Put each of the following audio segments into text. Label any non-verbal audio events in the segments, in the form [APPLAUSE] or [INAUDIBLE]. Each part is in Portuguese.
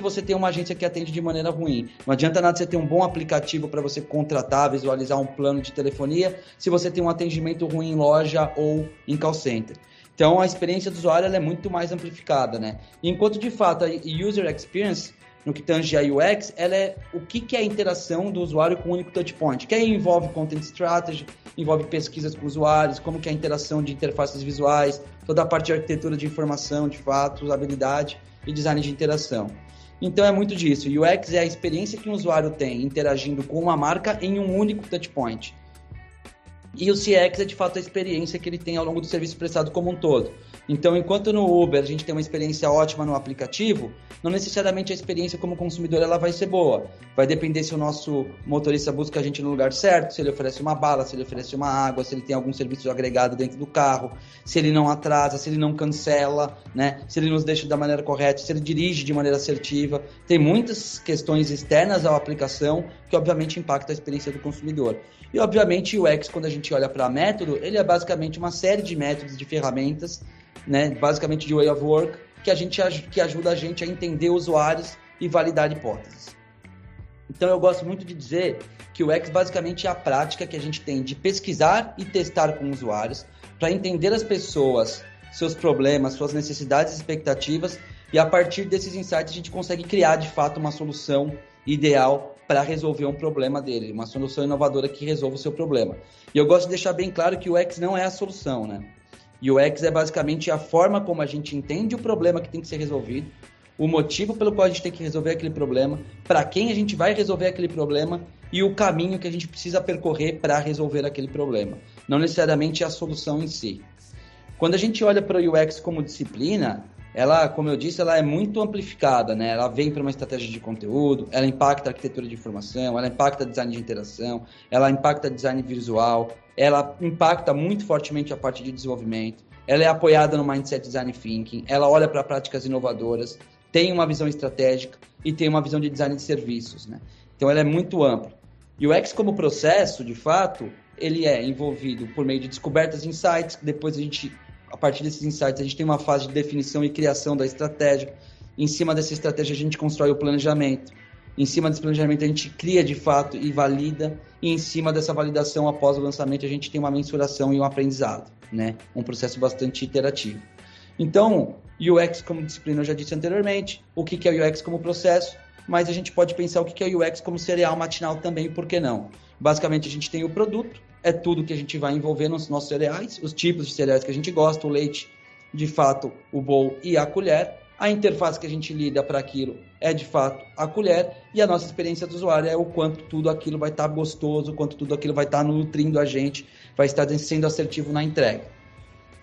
você ter uma agência que atende de maneira ruim. Não adianta nada você ter um bom aplicativo para você contratar, visualizar um plano de telefonia, se você tem um atendimento ruim em loja ou em call center. Então a experiência do usuário é muito mais amplificada, né? Enquanto de fato a user experience no que tange a UX, ela é o que, que é a interação do usuário com o único touchpoint, que aí envolve content strategy, envolve pesquisas com usuários, como que é a interação de interfaces visuais, toda a parte de arquitetura de informação, de fato, usabilidade e design de interação. Então é muito disso. UX é a experiência que o usuário tem interagindo com uma marca em um único touchpoint. E o CX é de fato a experiência que ele tem ao longo do serviço prestado como um todo. Então, enquanto no Uber a gente tem uma experiência ótima no aplicativo, não necessariamente a experiência como consumidor ela vai ser boa. Vai depender se o nosso motorista busca a gente no lugar certo, se ele oferece uma bala, se ele oferece uma água, se ele tem algum serviço agregado dentro do carro, se ele não atrasa, se ele não cancela, né? Se ele nos deixa da maneira correta, se ele dirige de maneira assertiva. Tem muitas questões externas à aplicação que obviamente impactam a experiência do consumidor. E obviamente o UX, quando a gente olha para método, ele é basicamente uma série de métodos, de ferramentas né, basicamente de way of work, que, a gente, que ajuda a gente a entender usuários e validar hipóteses. Então eu gosto muito de dizer que o X basicamente é a prática que a gente tem de pesquisar e testar com usuários para entender as pessoas, seus problemas, suas necessidades e expectativas e a partir desses insights a gente consegue criar de fato uma solução ideal para resolver um problema dele, uma solução inovadora que resolva o seu problema. E eu gosto de deixar bem claro que o X não é a solução, né? UX é basicamente a forma como a gente entende o problema que tem que ser resolvido, o motivo pelo qual a gente tem que resolver aquele problema, para quem a gente vai resolver aquele problema e o caminho que a gente precisa percorrer para resolver aquele problema. Não necessariamente a solução em si. Quando a gente olha para o UX como disciplina, ela, como eu disse, ela é muito amplificada, né? Ela vem para uma estratégia de conteúdo, ela impacta a arquitetura de informação, ela impacta design de interação, ela impacta design visual, ela impacta muito fortemente a parte de desenvolvimento, ela é apoiada no Mindset Design Thinking, ela olha para práticas inovadoras, tem uma visão estratégica e tem uma visão de design de serviços, né? Então ela é muito ampla. E o X como processo, de fato, ele é envolvido por meio de descobertas insights, depois a gente, a partir desses insights, a gente tem uma fase de definição e criação da estratégia. Em cima dessa estratégia a gente constrói o planejamento. Em cima desse planejamento a gente cria de fato e valida, e em cima dessa validação após o lançamento a gente tem uma mensuração e um aprendizado, né? Um processo bastante iterativo. Então, UX como disciplina eu já disse anteriormente, o que é UX como processo, mas a gente pode pensar o que é UX como cereal matinal também, por que não? Basicamente a gente tem o produto, é tudo que a gente vai envolver nos nossos cereais, os tipos de cereais que a gente gosta, o leite, de fato, o bowl e a colher, a interface que a gente lida para aquilo é de fato a colher e a nossa experiência do usuário é o quanto tudo aquilo vai estar tá gostoso, quanto tudo aquilo vai estar tá nutrindo a gente, vai estar sendo assertivo na entrega.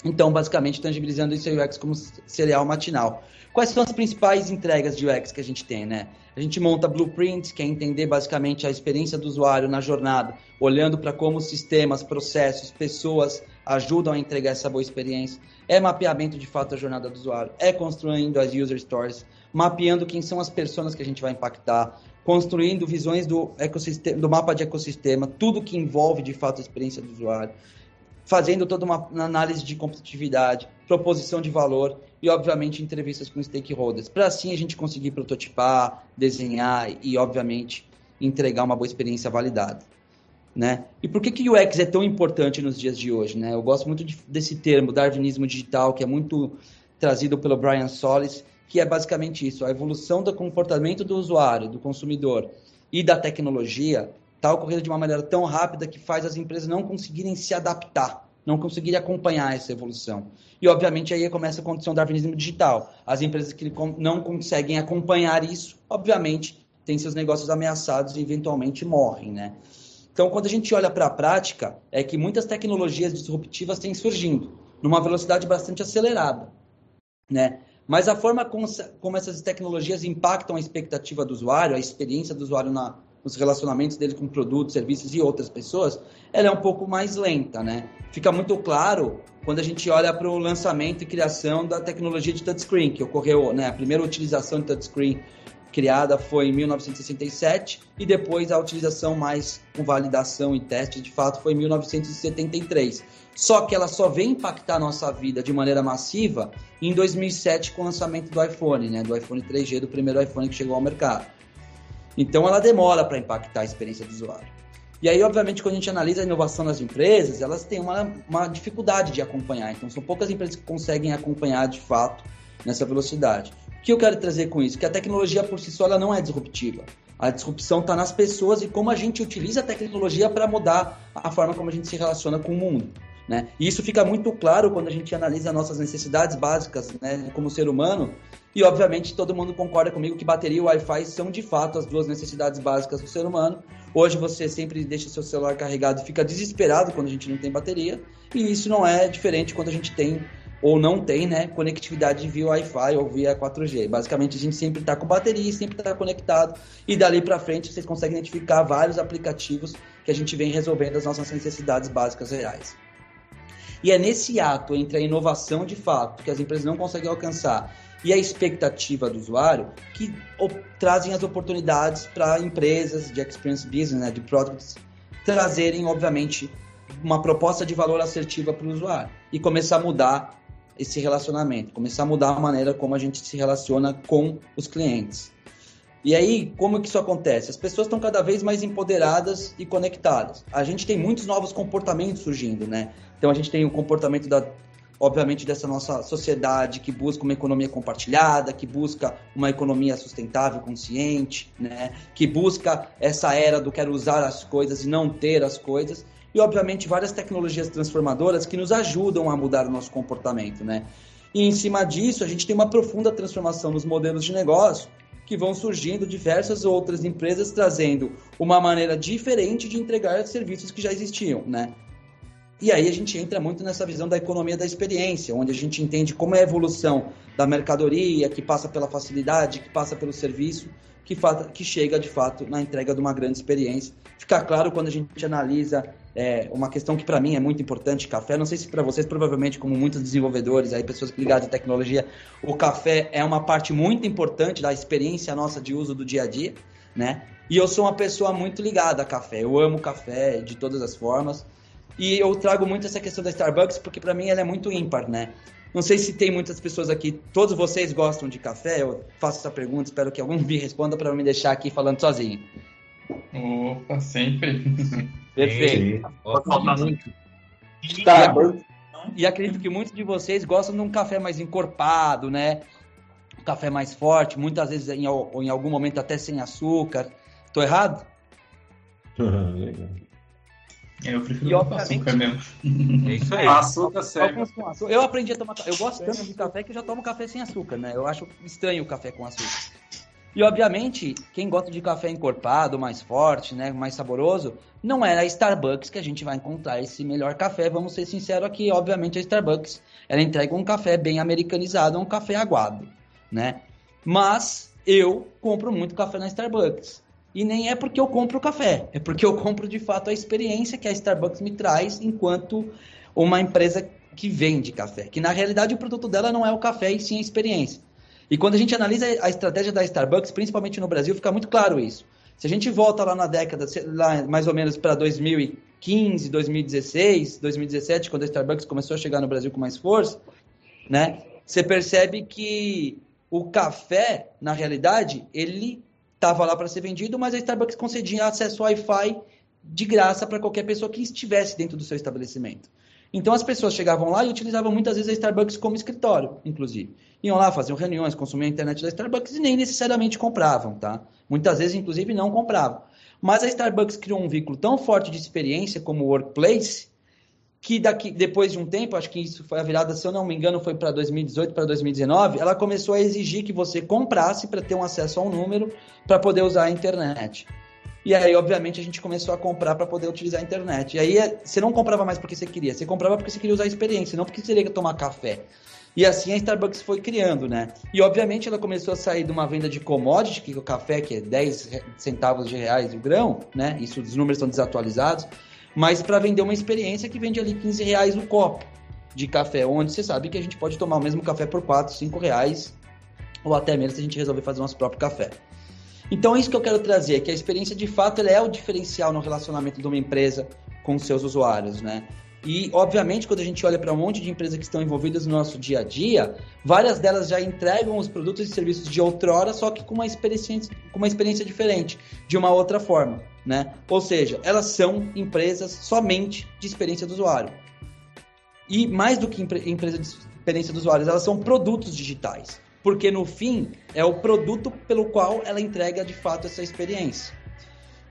Então, basicamente, tangibilizando esse UX como cereal matinal. Quais são as principais entregas de UX que a gente tem, né? A gente monta blueprints, que é entender basicamente a experiência do usuário na jornada, olhando para como sistemas, processos, pessoas ajudam a entregar essa boa experiência. É mapeamento de fato da jornada do usuário, é construindo as user stories, mapeando quem são as pessoas que a gente vai impactar, construindo visões do ecossistema, do mapa de ecossistema, tudo que envolve de fato a experiência do usuário, fazendo toda uma análise de competitividade, proposição de valor e, obviamente, entrevistas com stakeholders, para assim a gente conseguir prototipar, desenhar e, obviamente, entregar uma boa experiência validada. Né? E por que, que o UX é tão importante nos dias de hoje? Né? Eu gosto muito de, desse termo, darwinismo digital, que é muito trazido pelo Brian Solis, que é basicamente isso, a evolução do comportamento do usuário, do consumidor e da tecnologia está ocorrendo de uma maneira tão rápida que faz as empresas não conseguirem se adaptar, não conseguirem acompanhar essa evolução. E, obviamente, aí começa a condição do darwinismo digital. As empresas que não conseguem acompanhar isso, obviamente, têm seus negócios ameaçados e, eventualmente, morrem, né? Então, quando a gente olha para a prática, é que muitas tecnologias disruptivas têm surgindo numa velocidade bastante acelerada, né? Mas a forma como, essas tecnologias impactam a expectativa do usuário, a experiência do usuário na, nos relacionamentos dele com produtos, serviços e outras pessoas, ela é um pouco mais lenta, né? Fica muito claro quando a gente olha para o lançamento e criação da tecnologia de touchscreen, que ocorreu, né? A primeira utilização de touchscreen criada foi em 1967 e depois a utilização mais com validação e teste de fato foi em 1973. Só que ela só vem impactar a nossa vida de maneira massiva em 2007 com o lançamento do iPhone, né, do iPhone 3G, do primeiro iPhone que chegou ao mercado. Então ela demora para impactar a experiência do usuário. E aí, obviamente, quando a gente analisa a inovação nas empresas, elas têm uma, uma dificuldade de acompanhar. Então, são poucas empresas que conseguem acompanhar de fato nessa velocidade. O que eu quero trazer com isso? Que a tecnologia por si só ela não é disruptiva. A disrupção está nas pessoas e como a gente utiliza a tecnologia para mudar a forma como a gente se relaciona com o mundo. Né? E isso fica muito claro quando a gente analisa nossas necessidades básicas né, como ser humano. E, obviamente, todo mundo concorda comigo que bateria e Wi-Fi são, de fato, as duas necessidades básicas do ser humano. Hoje, você sempre deixa seu celular carregado e fica desesperado quando a gente não tem bateria. E isso não é diferente quando a gente tem ou não tem né, conectividade via Wi-Fi ou via 4G. Basicamente, a gente sempre está com bateria, sempre está conectado, e dali para frente vocês conseguem identificar vários aplicativos que a gente vem resolvendo as nossas necessidades básicas reais. E é nesse ato entre a inovação de fato, que as empresas não conseguem alcançar, e a expectativa do usuário, que trazem as oportunidades para empresas de experience business, né, de products, trazerem, obviamente, uma proposta de valor assertiva para o usuário e começar a mudar esse relacionamento, começar a mudar a maneira como a gente se relaciona com os clientes. E aí, como que isso acontece? As pessoas estão cada vez mais empoderadas e conectadas. A gente tem muitos novos comportamentos surgindo, né? Então a gente tem o comportamento da obviamente dessa nossa sociedade que busca uma economia compartilhada, que busca uma economia sustentável, consciente, né? Que busca essa era do quero usar as coisas e não ter as coisas. E obviamente várias tecnologias transformadoras que nos ajudam a mudar o nosso comportamento, né? E em cima disso, a gente tem uma profunda transformação nos modelos de negócio que vão surgindo diversas outras empresas trazendo uma maneira diferente de entregar serviços que já existiam, né? E aí a gente entra muito nessa visão da economia da experiência, onde a gente entende como é a evolução da mercadoria, que passa pela facilidade, que passa pelo serviço, que, que chega de fato na entrega de uma grande experiência. Fica claro quando a gente analisa é, uma questão que para mim é muito importante, café. Não sei se para vocês, provavelmente, como muitos desenvolvedores, aí pessoas ligadas à tecnologia, o café é uma parte muito importante da experiência nossa de uso do dia a dia, né? E eu sou uma pessoa muito ligada a café. Eu amo café de todas as formas. E eu trago muito essa questão da Starbucks porque para mim ela é muito ímpar, né? Não sei se tem muitas pessoas aqui, todos vocês gostam de café? Eu faço essa pergunta, espero que algum [LAUGHS] me responda para não me deixar aqui falando sozinho. Opa, sempre. [LAUGHS] Perfeito. Tá. E acredito que muitos de vocês gostam de um café mais encorpado, né? Um café mais forte, muitas vezes em, em algum momento até sem açúcar. Tô errado? [LAUGHS] Legal. Eu prefiro e, açúcar mesmo. É isso aí. Açúcar sério. Eu aprendi a tomar. Eu gosto tanto de café que eu já tomo café sem açúcar, né? Eu acho estranho o café com açúcar. E obviamente, quem gosta de café encorpado, mais forte, né, mais saboroso, não é a Starbucks que a gente vai encontrar esse melhor café. Vamos ser sinceros aqui, obviamente a Starbucks, ela entrega um café bem americanizado, um café aguado, né? Mas eu compro muito café na Starbucks. E nem é porque eu compro café, é porque eu compro de fato a experiência que a Starbucks me traz enquanto uma empresa que vende café. Que na realidade o produto dela não é o café e sim a experiência. E quando a gente analisa a estratégia da Starbucks, principalmente no Brasil, fica muito claro isso. Se a gente volta lá na década, lá mais ou menos para 2015, 2016, 2017, quando a Starbucks começou a chegar no Brasil com mais força, né? Você percebe que o café, na realidade, ele estava lá para ser vendido, mas a Starbucks concedia acesso ao Wi-Fi de graça para qualquer pessoa que estivesse dentro do seu estabelecimento. Então as pessoas chegavam lá e utilizavam muitas vezes a Starbucks como escritório, inclusive. Iam lá, faziam reuniões, consumiam a internet da Starbucks e nem necessariamente compravam, tá? Muitas vezes, inclusive, não compravam. Mas a Starbucks criou um vínculo tão forte de experiência como o Workplace, que daqui, depois de um tempo, acho que isso foi a virada, se eu não me engano, foi para 2018, para 2019, ela começou a exigir que você comprasse para ter um acesso ao número para poder usar a internet. E aí, obviamente, a gente começou a comprar para poder utilizar a internet. E aí, é, você não comprava mais porque você queria, você comprava porque você queria usar a experiência, não porque você queria tomar café. E assim a Starbucks foi criando, né? E obviamente ela começou a sair de uma venda de commodity, que é o café, que é 10 centavos de reais o grão, né? Isso, os números estão desatualizados. Mas para vender uma experiência que vende ali 15 reais o copo de café, onde você sabe que a gente pode tomar o mesmo café por 4, 5 reais, ou até menos se a gente resolver fazer nosso próprio café. Então é isso que eu quero trazer, que a experiência de fato é o diferencial no relacionamento de uma empresa com seus usuários, né? E, obviamente, quando a gente olha para um monte de empresas que estão envolvidas no nosso dia a dia, várias delas já entregam os produtos e serviços de outrora, só que com uma experiência, com uma experiência diferente, de uma outra forma. Né? Ou seja, elas são empresas somente de experiência do usuário. E mais do que empresa de experiência do usuário, elas são produtos digitais. Porque no fim é o produto pelo qual ela entrega de fato essa experiência.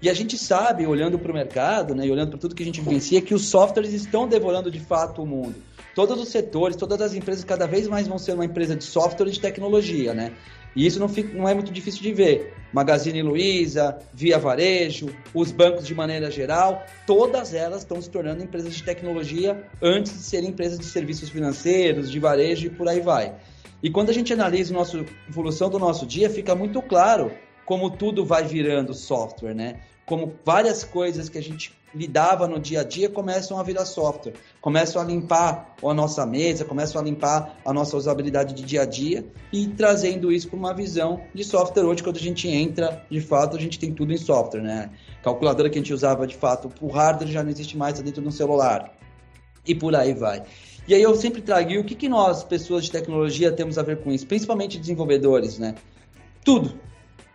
E a gente sabe, olhando para o mercado, né, e olhando para tudo que a gente vivencia, que os softwares estão devorando de fato o mundo. Todos os setores, todas as empresas cada vez mais vão ser uma empresa de software e de tecnologia, né? E isso não, fica, não é muito difícil de ver. Magazine Luiza, Via Varejo, os bancos de maneira geral, todas elas estão se tornando empresas de tecnologia antes de serem empresas de serviços financeiros, de varejo e por aí vai. E quando a gente analisa a evolução do nosso dia, fica muito claro como tudo vai virando software, né? Como várias coisas que a gente lidava no dia a dia começam a virar software, começam a limpar a nossa mesa, começam a limpar a nossa usabilidade de dia a dia e trazendo isso para uma visão de software. Hoje, quando a gente entra, de fato, a gente tem tudo em software, né? Calculadora que a gente usava de fato, o hardware já não existe mais dentro de um celular e por aí vai. E aí eu sempre trago, o que, que nós, pessoas de tecnologia, temos a ver com isso? Principalmente desenvolvedores, né? Tudo.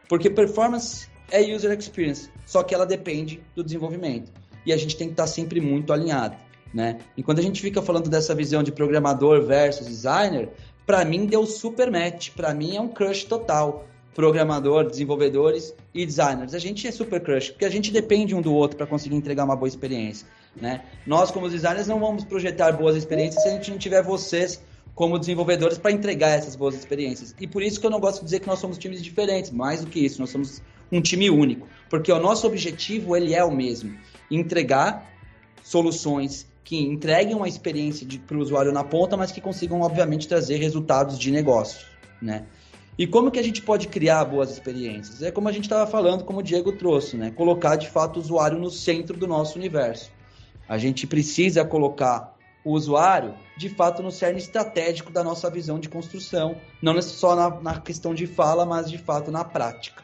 Porque performance é user experience, só que ela depende do desenvolvimento. E a gente tem que estar sempre muito alinhado, né? E quando a gente fica falando dessa visão de programador versus designer, para mim deu super match, para mim é um crush total. Programador, desenvolvedores e designers. A gente é super crush, porque a gente depende um do outro para conseguir entregar uma boa experiência, né? Nós como designers não vamos projetar boas experiências se a gente não tiver vocês como desenvolvedores para entregar essas boas experiências. E por isso que eu não gosto de dizer que nós somos times diferentes, mais do que isso, nós somos um time único, porque o nosso objetivo ele é o mesmo, entregar soluções que entreguem uma experiência para o usuário na ponta, mas que consigam obviamente trazer resultados de negócio, né? E como que a gente pode criar boas experiências? É como a gente estava falando, como o Diego trouxe, né? Colocar de fato o usuário no centro do nosso universo. A gente precisa colocar o usuário, de fato, no cerne estratégico da nossa visão de construção, não só na, na questão de fala, mas de fato na prática.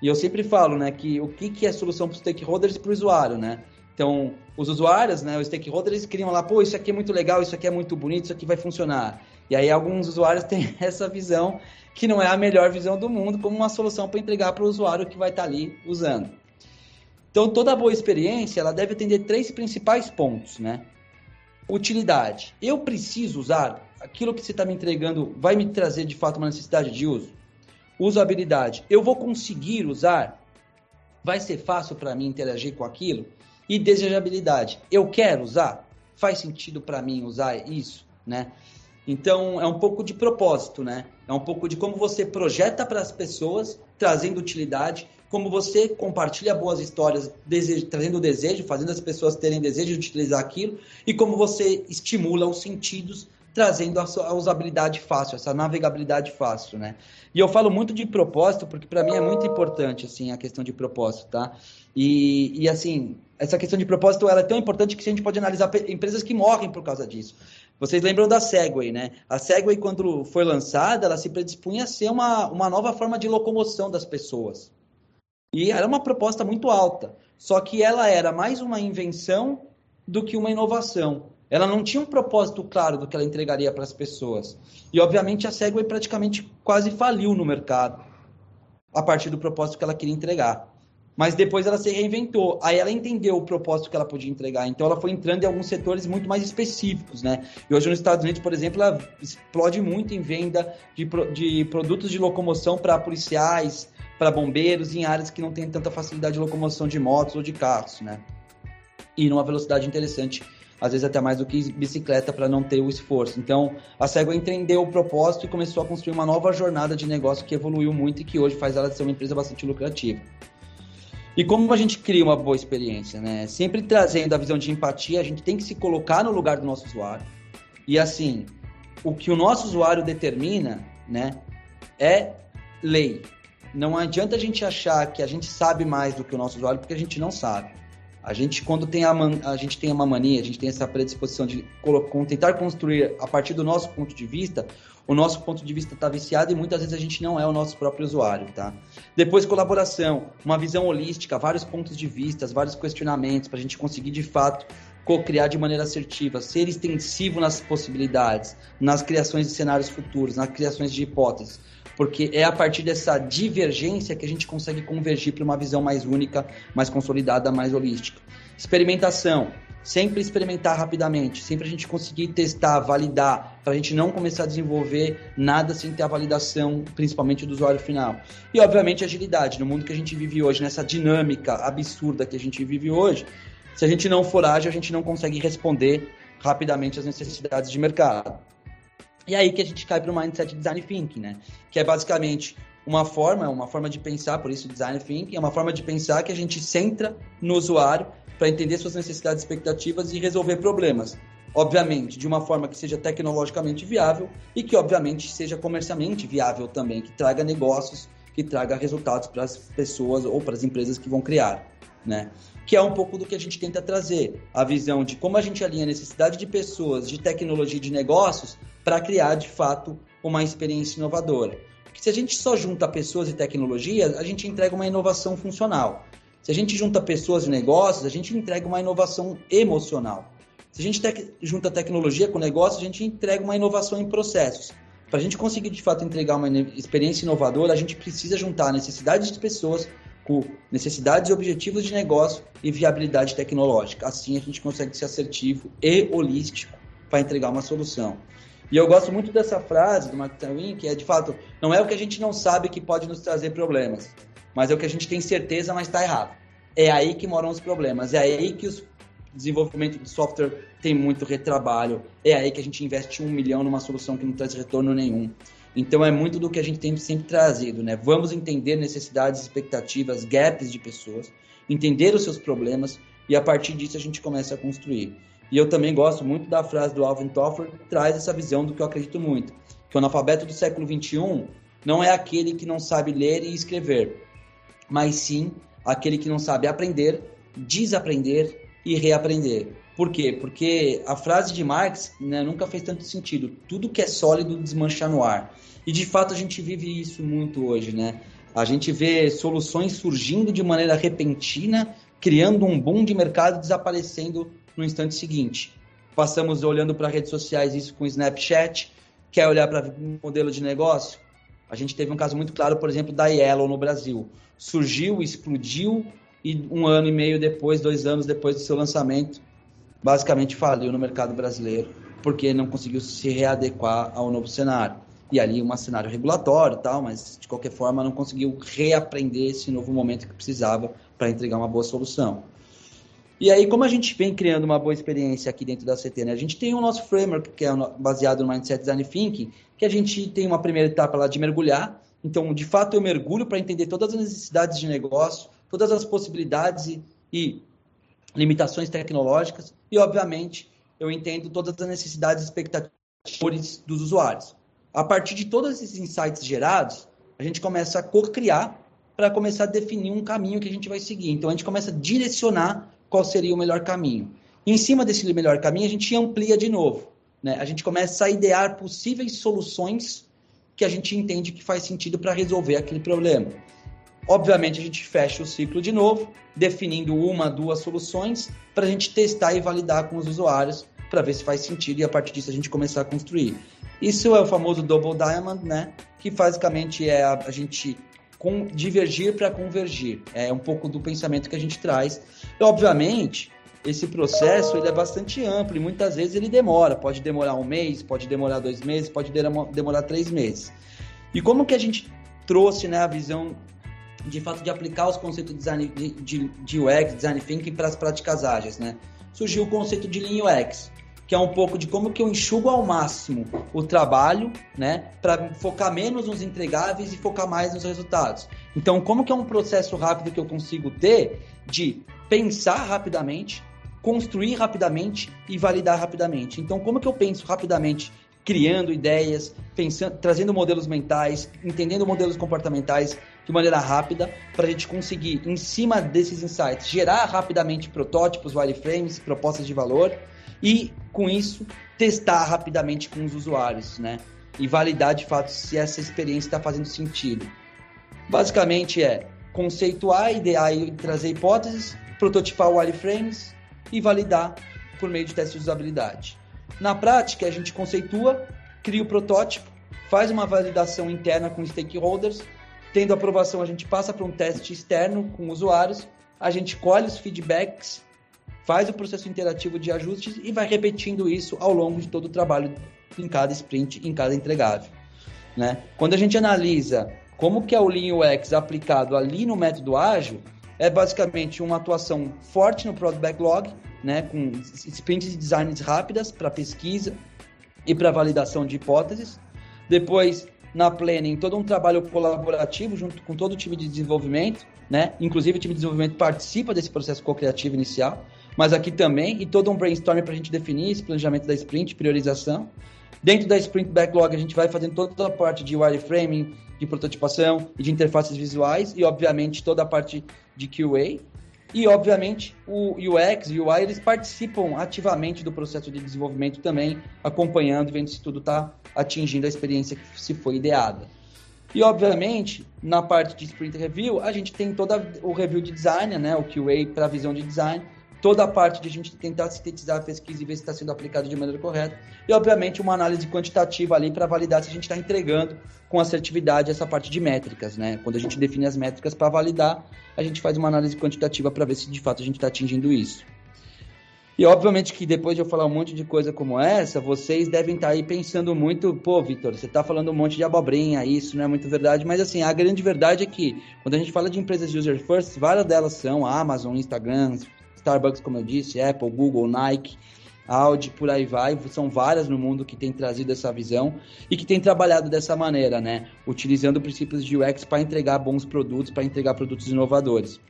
E eu sempre falo, né, que o que, que é solução para os stakeholders e para o usuário, né? Então, os usuários, né, os stakeholders criam lá, pô, isso aqui é muito legal, isso aqui é muito bonito, isso aqui vai funcionar. E aí alguns usuários [LAUGHS] têm essa visão que não é a melhor visão do mundo como uma solução para entregar para o usuário que vai estar tá ali usando. Então, toda boa experiência, ela deve atender três principais pontos, né? Utilidade. Eu preciso usar aquilo que você está me entregando, vai me trazer de fato uma necessidade de uso? Usabilidade. Eu vou conseguir usar? Vai ser fácil para mim interagir com aquilo? E desejabilidade. Eu quero usar? Faz sentido para mim usar isso, né? Então é um pouco de propósito, né? É um pouco de como você projeta para as pessoas, trazendo utilidade como você compartilha boas histórias, desejo, trazendo desejo, fazendo as pessoas terem desejo de utilizar aquilo, e como você estimula os sentidos, trazendo a, a usabilidade fácil, essa navegabilidade fácil, né? E eu falo muito de propósito, porque para mim é muito importante, assim, a questão de propósito, tá? E, e, assim, essa questão de propósito ela é tão importante que a gente pode analisar empresas que morrem por causa disso. Vocês lembram da Segway, né? A Segway, quando foi lançada, ela se predispunha a ser uma, uma nova forma de locomoção das pessoas. E era uma proposta muito alta. Só que ela era mais uma invenção do que uma inovação. Ela não tinha um propósito claro do que ela entregaria para as pessoas. E, obviamente, a Segway praticamente quase faliu no mercado a partir do propósito que ela queria entregar. Mas depois ela se reinventou. Aí ela entendeu o propósito que ela podia entregar. Então ela foi entrando em alguns setores muito mais específicos, né? E hoje nos Estados Unidos, por exemplo, ela explode muito em venda de, de produtos de locomoção para policiais, para bombeiros em áreas que não tem tanta facilidade de locomoção de motos ou de carros, né? E numa velocidade interessante, às vezes até mais do que bicicleta para não ter o esforço. Então, a Segway entendeu o propósito e começou a construir uma nova jornada de negócio que evoluiu muito e que hoje faz ela ser uma empresa bastante lucrativa. E como a gente cria uma boa experiência, né? Sempre trazendo a visão de empatia, a gente tem que se colocar no lugar do nosso usuário. E assim, o que o nosso usuário determina, né, é lei não adianta a gente achar que a gente sabe mais do que o nosso usuário, porque a gente não sabe. A gente, quando tem a, man, a gente tem uma mania, a gente tem essa predisposição de tentar construir a partir do nosso ponto de vista, o nosso ponto de vista está viciado e muitas vezes a gente não é o nosso próprio usuário, tá? Depois, colaboração, uma visão holística, vários pontos de vista, vários questionamentos, para a gente conseguir de fato co-criar de maneira assertiva, ser extensivo nas possibilidades, nas criações de cenários futuros, nas criações de hipóteses porque é a partir dessa divergência que a gente consegue convergir para uma visão mais única, mais consolidada, mais holística. Experimentação. Sempre experimentar rapidamente, sempre a gente conseguir testar, validar, para a gente não começar a desenvolver nada sem ter a validação, principalmente do usuário final. E, obviamente, agilidade. No mundo que a gente vive hoje, nessa dinâmica absurda que a gente vive hoje, se a gente não for ágil, a gente não consegue responder rapidamente às necessidades de mercado. E aí que a gente cai para o mindset design thinking, né? Que é basicamente uma forma, uma forma de pensar, por isso design thinking, é uma forma de pensar que a gente centra no usuário para entender suas necessidades expectativas e resolver problemas. Obviamente, de uma forma que seja tecnologicamente viável e que, obviamente, seja comercialmente viável também, que traga negócios, que traga resultados para as pessoas ou para as empresas que vão criar, né? Que é um pouco do que a gente tenta trazer, a visão de como a gente alinha a necessidade de pessoas, de tecnologia e de negócios para criar de fato uma experiência inovadora. Porque se a gente só junta pessoas e tecnologia, a gente entrega uma inovação funcional. Se a gente junta pessoas e negócios, a gente entrega uma inovação emocional. Se a gente te junta tecnologia com negócios, a gente entrega uma inovação em processos. Para a gente conseguir de fato entregar uma experiência inovadora, a gente precisa juntar necessidades de pessoas com necessidades e objetivos de negócio e viabilidade tecnológica. Assim a gente consegue ser assertivo e holístico para entregar uma solução. E eu gosto muito dessa frase do Twain, que é de fato, não é o que a gente não sabe que pode nos trazer problemas, mas é o que a gente tem certeza, mas está errado. É aí que moram os problemas, é aí que o desenvolvimento de software tem muito retrabalho, é aí que a gente investe um milhão numa solução que não traz retorno nenhum. Então é muito do que a gente tem sempre trazido, né? Vamos entender necessidades, expectativas, gaps de pessoas, entender os seus problemas e a partir disso a gente começa a construir. E eu também gosto muito da frase do Alvin Toffler, que traz essa visão do que eu acredito muito, que o analfabeto do século XXI não é aquele que não sabe ler e escrever, mas sim aquele que não sabe aprender, desaprender e reaprender. Por quê? Porque a frase de Marx né, nunca fez tanto sentido. Tudo que é sólido desmancha no ar. E de fato a gente vive isso muito hoje, né? A gente vê soluções surgindo de maneira repentina, criando um boom de mercado desaparecendo no instante seguinte. Passamos olhando para redes sociais isso com Snapchat, quer olhar para modelo de negócio? A gente teve um caso muito claro, por exemplo, da Yellow no Brasil. Surgiu, explodiu e um ano e meio depois, dois anos depois do seu lançamento, basicamente faliu no mercado brasileiro porque não conseguiu se readequar ao novo cenário. E ali um cenário regulatório e tal, mas de qualquer forma não conseguiu reaprender esse novo momento que precisava para entregar uma boa solução. E aí, como a gente vem criando uma boa experiência aqui dentro da CT, né? A gente tem o nosso framework, que é baseado no Mindset Design Thinking, que a gente tem uma primeira etapa lá de mergulhar. Então, de fato, eu mergulho para entender todas as necessidades de negócio, todas as possibilidades e, e limitações tecnológicas. E, obviamente, eu entendo todas as necessidades e expectativas dos usuários. A partir de todos esses insights gerados, a gente começa a co-criar para começar a definir um caminho que a gente vai seguir. Então, a gente começa a direcionar qual seria o melhor caminho. E em cima desse melhor caminho, a gente amplia de novo. Né? A gente começa a idear possíveis soluções que a gente entende que faz sentido para resolver aquele problema. Obviamente, a gente fecha o ciclo de novo, definindo uma, duas soluções para a gente testar e validar com os usuários para ver se faz sentido e a partir disso a gente começar a construir. Isso é o famoso Double Diamond, né? Que basicamente é a, a gente divergir para convergir. É um pouco do pensamento que a gente traz. Obviamente, esse processo ele é bastante amplo e muitas vezes ele demora. Pode demorar um mês, pode demorar dois meses, pode demorar três meses. E como que a gente trouxe né, a visão de fato de aplicar os conceitos de, design, de, de UX, design thinking para as práticas ágeis, né? Surgiu o conceito de Lean UX, que é um pouco de como que eu enxugo ao máximo o trabalho, né, para focar menos nos entregáveis e focar mais nos resultados. Então, como que é um processo rápido que eu consigo ter de pensar rapidamente, construir rapidamente e validar rapidamente. Então, como que eu penso rapidamente criando ideias, pensando, trazendo modelos mentais, entendendo modelos comportamentais de maneira rápida, para a gente conseguir, em cima desses insights, gerar rapidamente protótipos, wireframes, propostas de valor e, com isso, testar rapidamente com os usuários, né? E validar de fato se essa experiência está fazendo sentido. Basicamente é conceituar, idear e trazer hipóteses, prototipar wireframes e validar por meio de testes de usabilidade. Na prática, a gente conceitua, cria o protótipo, faz uma validação interna com stakeholders, tendo aprovação, a gente passa para um teste externo com usuários, a gente colhe os feedbacks, faz o processo interativo de ajustes e vai repetindo isso ao longo de todo o trabalho em cada sprint, em cada entregável. Né? Quando a gente analisa como que é o Lean UX aplicado ali no método ágil, é basicamente uma atuação forte no Product Backlog, né, com sprints de designs rápidas para pesquisa e para validação de hipóteses. Depois, na planning, todo um trabalho colaborativo junto com todo o time de desenvolvimento, né? Inclusive o time de desenvolvimento participa desse processo co-criativo inicial, mas aqui também, e todo um brainstorming para a gente definir esse planejamento da sprint, priorização. Dentro da sprint backlog, a gente vai fazendo toda a parte de wireframing, de prototipação e de interfaces visuais, e obviamente toda a parte de QA, e, obviamente, o UX e o UI eles participam ativamente do processo de desenvolvimento também, acompanhando e vendo se tudo está atingindo a experiência que se foi ideada. E, obviamente, na parte de Sprint Review, a gente tem todo o review de design, né, o QA para a visão de design, toda a parte de a gente tentar sintetizar a pesquisa e ver se está sendo aplicado de maneira correta. E, obviamente, uma análise quantitativa ali para validar se a gente está entregando com assertividade essa parte de métricas. Né? Quando a gente define as métricas para validar, a gente faz uma análise quantitativa para ver se de fato a gente está atingindo isso. E obviamente que depois de eu falar um monte de coisa como essa, vocês devem estar tá aí pensando muito, pô, Vitor, você está falando um monte de abobrinha, isso não é muito verdade, mas assim, a grande verdade é que quando a gente fala de empresas user first, várias delas são Amazon, Instagram, Starbucks, como eu disse, Apple, Google, Nike, Audi, por aí vai. São várias no mundo que têm trazido essa visão e que têm trabalhado dessa maneira, né? Utilizando princípios de UX para entregar bons produtos, para entregar produtos inovadores.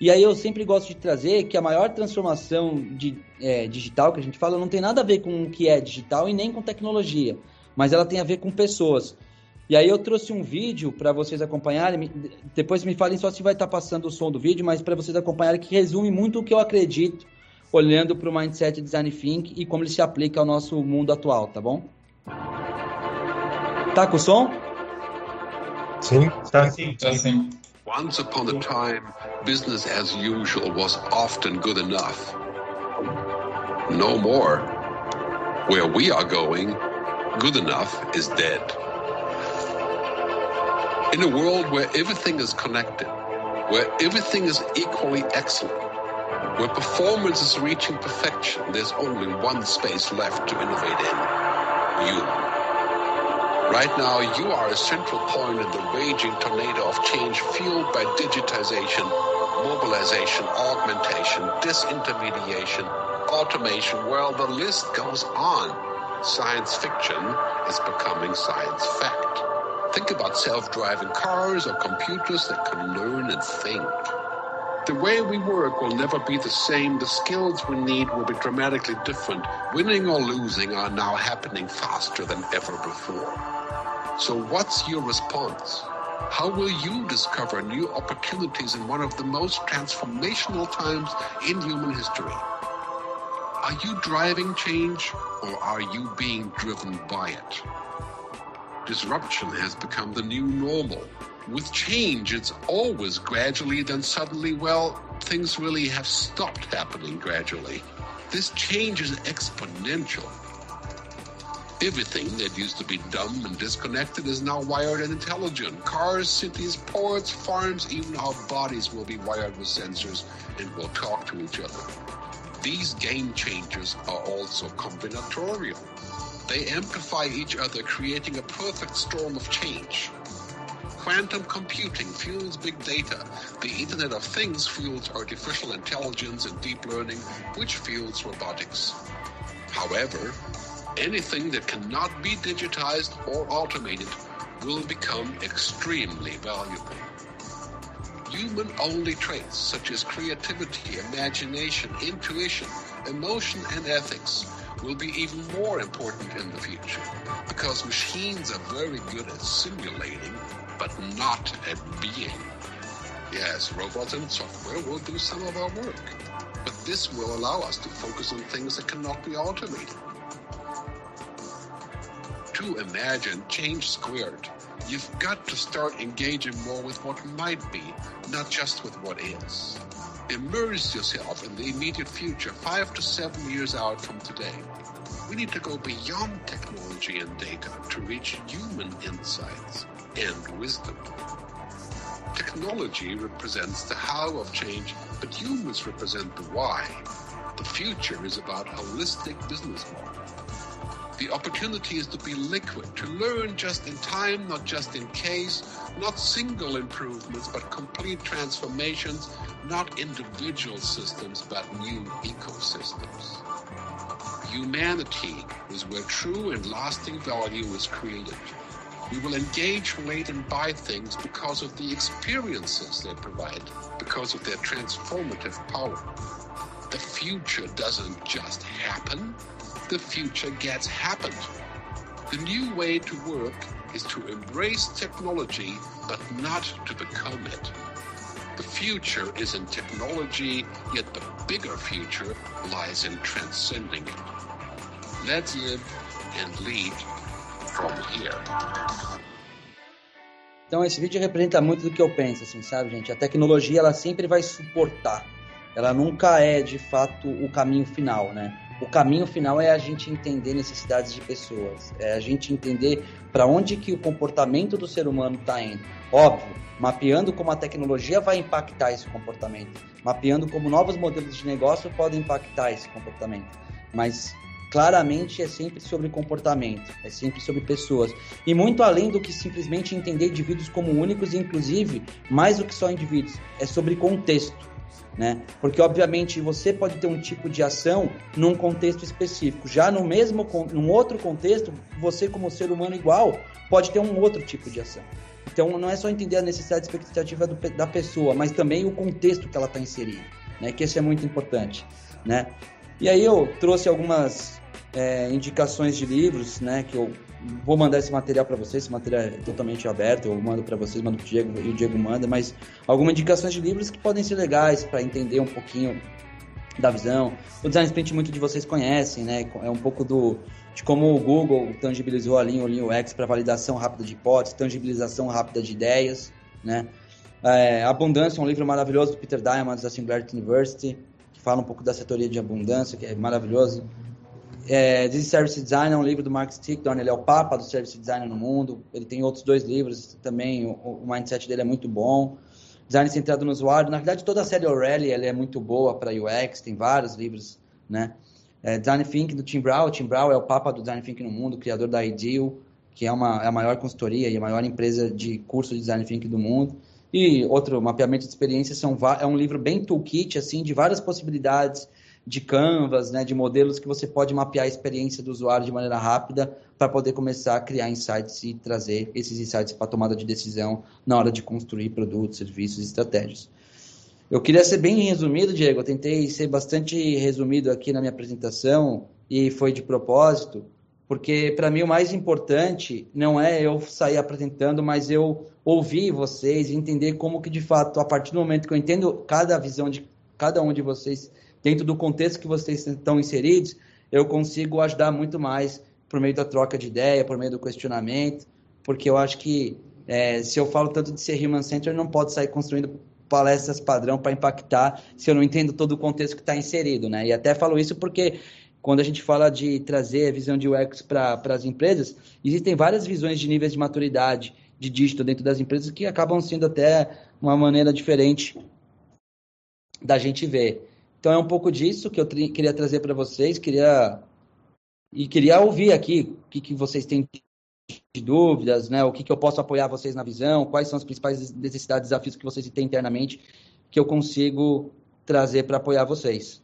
E aí eu sempre gosto de trazer que a maior transformação de, é, digital que a gente fala não tem nada a ver com o que é digital e nem com tecnologia, mas ela tem a ver com pessoas. E aí eu trouxe um vídeo para vocês acompanharem. Depois me falem só se vai estar tá passando o som do vídeo, mas para vocês acompanharem que resume muito o que eu acredito olhando para o mindset design think e como ele se aplica ao nosso mundo atual, tá bom? Tá com o som? Sim, tá sim. Tá sim. Once upon a time, business as usual was often good enough. No more. Where we are going, good enough is dead. In a world where everything is connected, where everything is equally excellent, where performance is reaching perfection, there's only one space left to innovate in. You. Right now, you are a central point in the raging tornado of change fueled by digitization, mobilization, augmentation, disintermediation, automation, well, the list goes on. Science fiction is becoming science fact. Think about self-driving cars or computers that can learn and think. The way we work will never be the same. The skills we need will be dramatically different. Winning or losing are now happening faster than ever before. So what's your response? How will you discover new opportunities in one of the most transformational times in human history? Are you driving change or are you being driven by it? Disruption has become the new normal. With change, it's always gradually, then suddenly, well, things really have stopped happening gradually. This change is exponential. Everything that used to be dumb and disconnected is now wired and intelligent. Cars, cities, ports, farms, even our bodies will be wired with sensors and will talk to each other. These game changers are also combinatorial. They amplify each other, creating a perfect storm of change. Quantum computing fuels big data. The Internet of Things fuels artificial intelligence and deep learning, which fuels robotics. However, anything that cannot be digitized or automated will become extremely valuable. Human only traits such as creativity, imagination, intuition, emotion, and ethics will be even more important in the future because machines are very good at simulating, but not at being. Yes, robots and software will do some of our work, but this will allow us to focus on things that cannot be automated. To imagine change squared, you've got to start engaging more with what might be, not just with what is. Immerse yourself in the immediate future, five to seven years out from today. We need to go beyond technology and data to reach human insights and wisdom. Technology represents the how of change, but humans represent the why. The future is about holistic business model. The opportunity is to be liquid, to learn just in time, not just in case, not single improvements, but complete transformations, not individual systems, but new ecosystems. Humanity is where true and lasting value is created. We will engage, relate, and buy things because of the experiences they provide, because of their transformative power. The future doesn't just happen, the future gets happened. The new way to work is to embrace technology, but not to become it. The future is in technology, yet the bigger future lies in transcending it. Let's live and lead from here. Então esse vídeo representa muito do que eu penso, assim, sabe, gente? A tecnologia ela sempre vai suportar. Ela nunca é de fato o caminho final, né? O caminho final é a gente entender necessidades de pessoas, é a gente entender para onde que o comportamento do ser humano está indo. Óbvio, mapeando como a tecnologia vai impactar esse comportamento, mapeando como novos modelos de negócio podem impactar esse comportamento, mas claramente é sempre sobre comportamento, é sempre sobre pessoas. E muito além do que simplesmente entender indivíduos como únicos, inclusive, mais do que só indivíduos, é sobre contexto né? Porque obviamente você pode ter um tipo de ação num contexto específico. Já no mesmo num outro contexto, você como ser humano igual pode ter um outro tipo de ação. Então não é só entender a necessidade expectativa do, da pessoa, mas também o contexto que ela está inserida, né? Que isso é muito importante, né? E aí eu trouxe algumas é, indicações de livros, né? Que eu vou mandar esse material para vocês, esse material é totalmente aberto, eu mando para vocês, mando pro Diego e o Diego manda, mas algumas indicações de livros que podem ser legais para entender um pouquinho da visão. O Design Sprint muito de vocês conhecem, né? É um pouco do de como o Google tangibilizou a linha, o linha UX para validação rápida de hipóteses, tangibilização rápida de ideias, né? É, Abundância, um livro maravilhoso do Peter Diamond da Singularity University, que fala um pouco da setoria de abundância, que é maravilhoso. É, This Service Design é um livro do Mark Stickdorn, ele é o papa do Service Design no mundo. Ele tem outros dois livros também, o, o mindset dele é muito bom. Design centrado no usuário. Na verdade, toda a série O'Reilly é muito boa para UX, tem vários livros, né? É, Design Thinking do Tim Brown. O Tim Brown é o papa do Design Thinking no mundo, criador da Ideal, que é, uma, é a maior consultoria e a maior empresa de curso de Design Thinking do mundo. E outro, Mapeamento de Experiências, é um livro bem toolkit, assim, de várias possibilidades de canvas, né, de modelos que você pode mapear a experiência do usuário de maneira rápida para poder começar a criar insights e trazer esses insights para tomada de decisão na hora de construir produtos, serviços e estratégias. Eu queria ser bem resumido, Diego. Eu tentei ser bastante resumido aqui na minha apresentação e foi de propósito, porque para mim o mais importante não é eu sair apresentando, mas eu ouvir vocês e entender como que de fato, a partir do momento que eu entendo cada visão de cada um de vocês dentro do contexto que vocês estão inseridos, eu consigo ajudar muito mais por meio da troca de ideia, por meio do questionamento, porque eu acho que é, se eu falo tanto de ser human center, não pode sair construindo palestras padrão para impactar se eu não entendo todo o contexto que está inserido, né? E até falo isso porque quando a gente fala de trazer a visão de UX para as empresas, existem várias visões de níveis de maturidade de dígito dentro das empresas que acabam sendo até uma maneira diferente da gente ver. Então é um pouco disso que eu queria trazer para vocês, queria e queria ouvir aqui o que, que vocês têm de dúvidas, né? O que, que eu posso apoiar vocês na visão, quais são as principais necessidades, desafios que vocês têm internamente que eu consigo trazer para apoiar vocês.